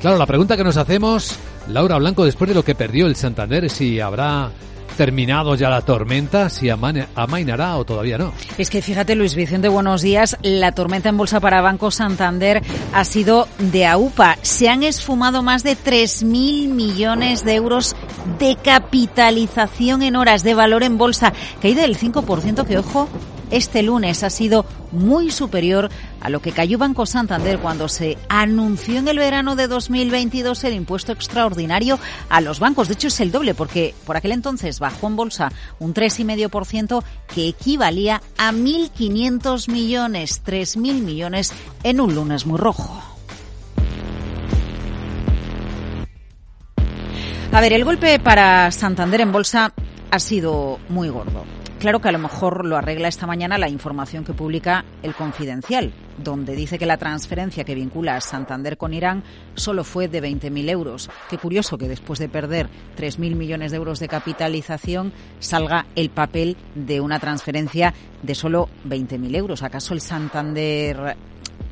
Claro, la pregunta que nos hacemos, Laura Blanco, después de lo que perdió el Santander, si habrá terminado ya la tormenta, si amainará o todavía no. Es que fíjate, Luis Vicente, buenos días. La tormenta en bolsa para Banco Santander ha sido de AUPA. Se han esfumado más de 3.000 millones de euros de capitalización en horas de valor en bolsa, caída del 5%, que ojo, este lunes ha sido muy superior a lo que cayó Banco Santander cuando se anunció en el verano de 2022 el impuesto extraordinario a los bancos. De hecho, es el doble porque por aquel entonces bajó en bolsa un 3,5% que equivalía a 1.500 millones, 3.000 millones en un lunes muy rojo. A ver, el golpe para Santander en bolsa ha sido muy gordo. Claro que a lo mejor lo arregla esta mañana la información que publica El Confidencial, donde dice que la transferencia que vincula a Santander con Irán solo fue de 20.000 euros. Qué curioso que después de perder 3.000 millones de euros de capitalización salga el papel de una transferencia de solo 20.000 euros. ¿Acaso el Santander,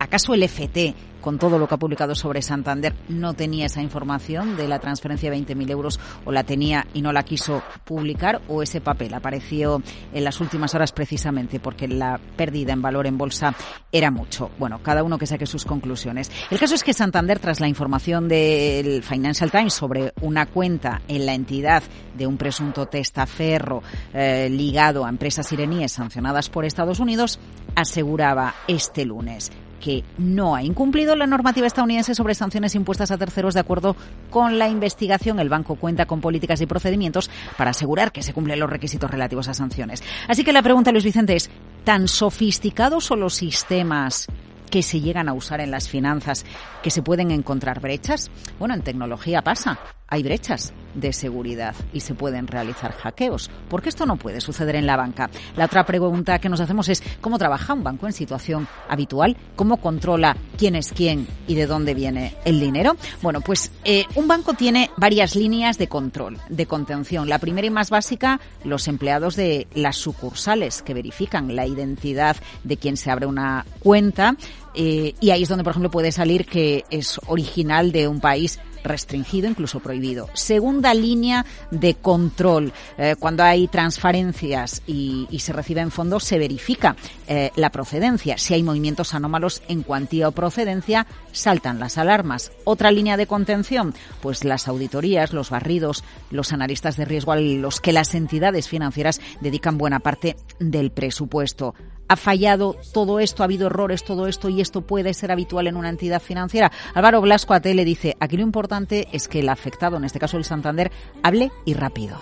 acaso el FT con todo lo que ha publicado sobre Santander, no tenía esa información de la transferencia de 20.000 euros o la tenía y no la quiso publicar o ese papel apareció en las últimas horas precisamente porque la pérdida en valor en bolsa era mucho. Bueno, cada uno que saque sus conclusiones. El caso es que Santander, tras la información del Financial Times sobre una cuenta en la entidad de un presunto testaferro eh, ligado a empresas iraníes sancionadas por Estados Unidos, aseguraba este lunes que no ha incumplido la normativa estadounidense sobre sanciones impuestas a terceros de acuerdo con la investigación. El banco cuenta con políticas y procedimientos para asegurar que se cumplen los requisitos relativos a sanciones. Así que la pregunta, Luis Vicente, es, ¿tan sofisticados son los sistemas que se llegan a usar en las finanzas que se pueden encontrar brechas? Bueno, en tecnología pasa hay brechas de seguridad y se pueden realizar hackeos. ¿Por qué esto no puede suceder en la banca? La otra pregunta que nos hacemos es cómo trabaja un banco en situación habitual, cómo controla quién es quién y de dónde viene el dinero. Bueno, pues eh, un banco tiene varias líneas de control, de contención. La primera y más básica, los empleados de las sucursales que verifican la identidad de quien se abre una cuenta. Eh, y ahí es donde, por ejemplo, puede salir que es original de un país restringido, incluso prohibido. Segunda línea de control. Eh, cuando hay transferencias y, se reciben fondos, se verifica eh, la procedencia. Si hay movimientos anómalos en cuantía o procedencia, saltan las alarmas. Otra línea de contención, pues las auditorías, los barridos, los analistas de riesgo a los que las entidades financieras dedican buena parte del presupuesto ha fallado todo esto, ha habido errores, todo esto y esto puede ser habitual en una entidad financiera. Álvaro Blasco a le dice, aquí lo importante es que el afectado, en este caso el Santander, hable y rápido.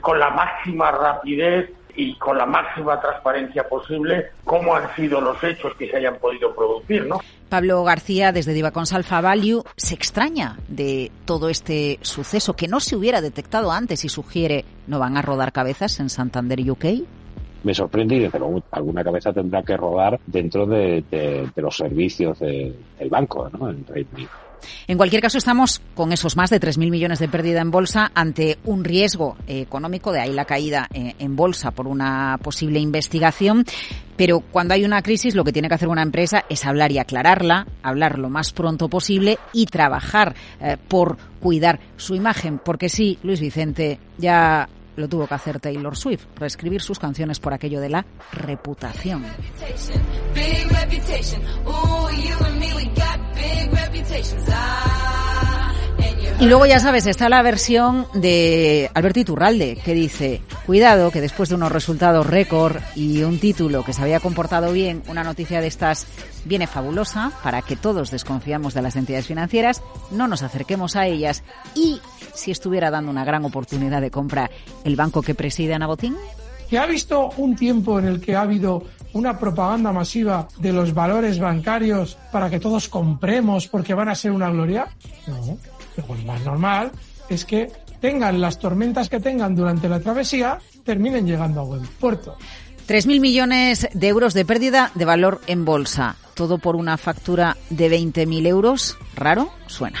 Con la máxima rapidez y con la máxima transparencia posible cómo han sido los hechos que se hayan podido producir, ¿no? Pablo García, desde Divacons Alpha Value, se extraña de todo este suceso que no se hubiera detectado antes y sugiere no van a rodar cabezas en Santander UK me sorprende y pero alguna cabeza tendrá que rodar dentro de, los servicios del banco ¿no? en cualquier caso, estamos con esos más de 3.000 millones de pérdida en bolsa ante un riesgo económico, de ahí la caída eh, en bolsa por una posible investigación. Pero cuando hay una crisis, lo que tiene que hacer una empresa es hablar y aclararla, hablar lo más pronto posible y trabajar eh, por cuidar su imagen. Porque sí, Luis Vicente, ya lo tuvo que hacer Taylor Swift, reescribir sus canciones por aquello de la reputación. Y luego ya sabes, está la versión de Alberto Iturralde, que dice, cuidado, que después de unos resultados récord y un título que se había comportado bien, una noticia de estas viene fabulosa para que todos desconfiamos de las entidades financieras, no nos acerquemos a ellas y si estuviera dando una gran oportunidad de compra el banco que preside Ana Botín. ¿Que ha visto un tiempo en el que ha habido una propaganda masiva de los valores bancarios para que todos compremos porque van a ser una gloria? No lo más normal es que tengan las tormentas que tengan durante la travesía, terminen llegando a buen puerto. 3.000 millones de euros de pérdida de valor en bolsa. Todo por una factura de 20.000 euros. ¿Raro? Suena.